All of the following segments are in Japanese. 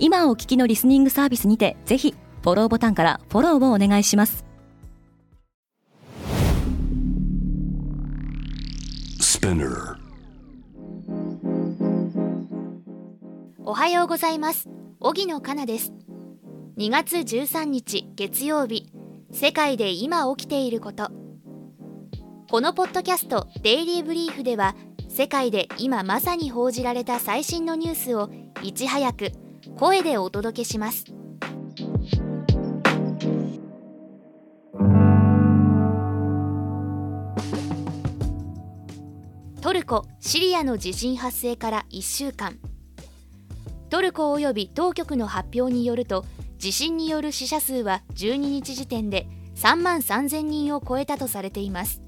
今お聞きのリスニングサービスにてぜひフォローボタンからフォローをお願いします。おはようございます。荻野かなです。2月13日月曜日。世界で今起きていること。このポッドキャストデイリーブリーフでは世界で今まさに報じられた最新のニュースをいち早く声でお届けします。トルコ・シリアの地震発生から1週間。トルコ及び当局の発表によると地震による死者数は12日時点で3万3000人を超えたとされています。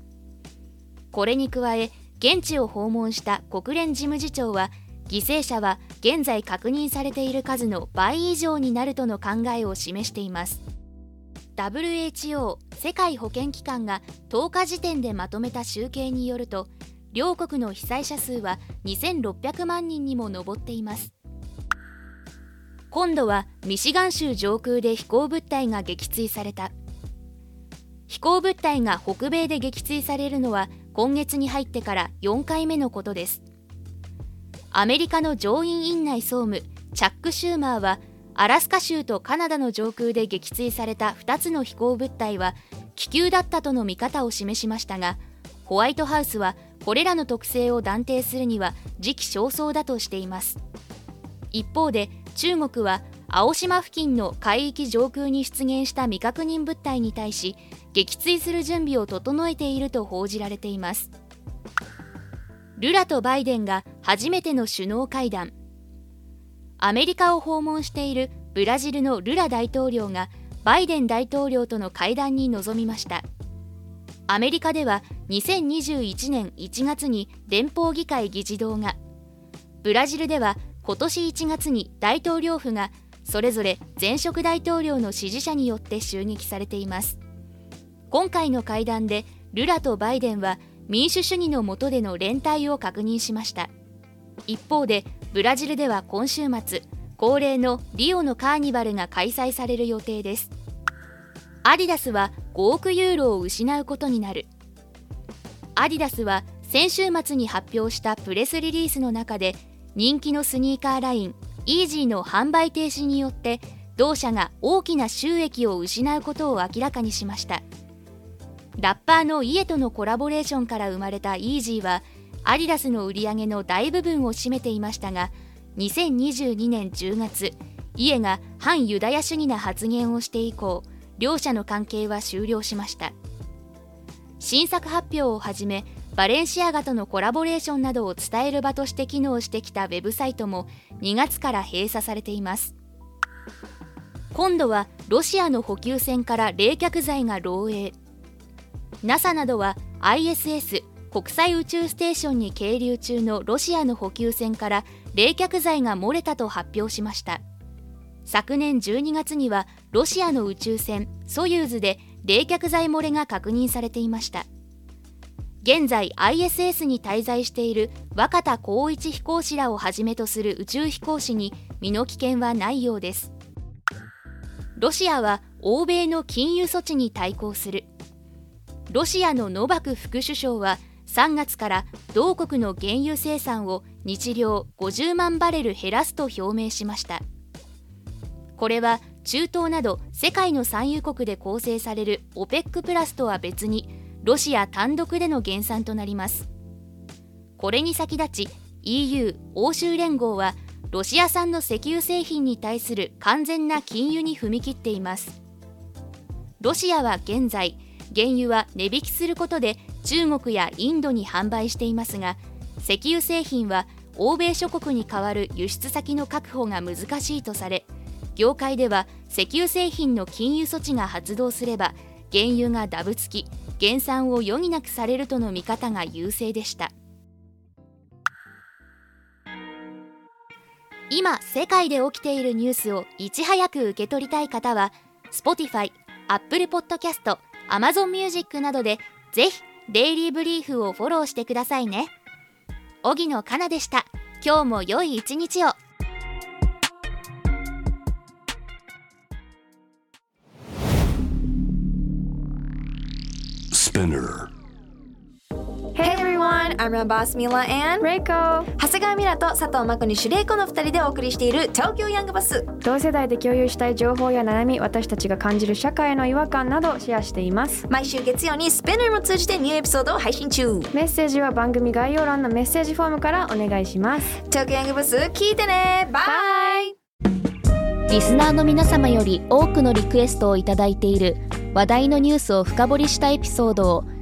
これに加え現地を訪問した国連事務次長は犠牲者は現在確認されている数の倍以上になるとの考えを示しています。WHO 世界保健機関が10日時点でまとめた集計によると両国の被災者数は2600万人にも上っています。今度はミシガン州上空で飛行物体が撃墜された。飛行物体が北米で撃墜されるのは今月に入ってから4回目のことです。アメリカの上院院内総務チャック・シューマーはアラスカ州とカナダの上空で撃墜された2つの飛行物体は気球だったとの見方を示しましたがホワイトハウスはこれらの特性を断定するには時期尚早だとしています。一方で中国は青島付近の海域上空に出現した未確認物体に対し撃墜する準備を整えていると報じられています。ルラとバイデンが初めての首脳会談。アメリカを訪問しているブラジルのルラ大統領がバイデン大統領との会談に臨みました。アメリカでは2021年1月に連邦議会議事堂が。ブラジルでは今年1月に大統領府がそれぞれ前職大統領の支持者によって襲撃されています。今回の会談でルラとバイデンは民主主義の下での連帯を確認しました。一方でブラジルでは今週末恒例のリオのカーニバルが開催される予定です。アディダスは5億ユーロを失うことになる。アディダスは先週末に発表したプレスリリースの中で人気のスニーカーラインイージーの販売停止によって同社が大きな収益を失うことを明らかにしました。ラッパーのイエとのコラボレーションから生まれたイージーはアディダスの売り上げの大部分を占めていましたが2022年10月イエが反ユダヤ主義な発言をして以降両者の関係は終了しました。新作発表をはじめバレンシアガとのコラボレーションなどを伝える場として機能してきたウェブサイトも2月から閉鎖されています。今度はロシアの補給船から冷却剤が漏洩。NASA などは ISS 国際宇宙ステーションに係留中のロシアの補給船から冷却剤が漏れたと発表しました。昨年12月にはロシアの宇宙船ソユーズで冷却剤漏れが確認されていました。現在 ISS に滞在している若田光一飛行士らをはじめとする宇宙飛行士に身の危険はないようです。ロシアは欧米の禁輸措置に対抗する。ロシアのノバク副首相は3月から同国の原油生産を日量50万バレル減らすと表明しました。これは中東など世界の産油国で構成される OPEC プラスとは別にロシア単独での減産となります。これに先立ち EU 欧州連合はロシア産の石油製品に対する完全な禁輸に踏み切っています。ロシアは現在原油は値引きすることで中国やインドに販売していますが石油製品は欧米諸国に代わる輸出先の確保が難しいとされ業界では石油製品の禁輸措置が発動すれば原油がダブつき減産を余儀なくされるとの見方が優勢でした。今世界で起きているニュースをいち早く受け取りたい方は Spotify、Apple Podcast、Amazon Music などでぜひデイリーブリーフをフォローしてくださいね。荻野かなでした。今日も良い一日を。Spinner. Everyone, I'm your boss Mila and Reiko. 長谷川ミラと佐藤真子にシュレイコの2人でお送りしている東京ヤングバス。同世代で共有したい情報や悩み私たちが感じる社会の違和感などシェアしています。毎週月曜にスペナーも通じてニューエピソードを配信中。メッセージは番組概要欄のメッセージフォームからお願いします。東京ヤングバス聞いてね。バイリスナーの皆様より多くのリクエストをいただいている話題のニュースを深掘りしたエピソードを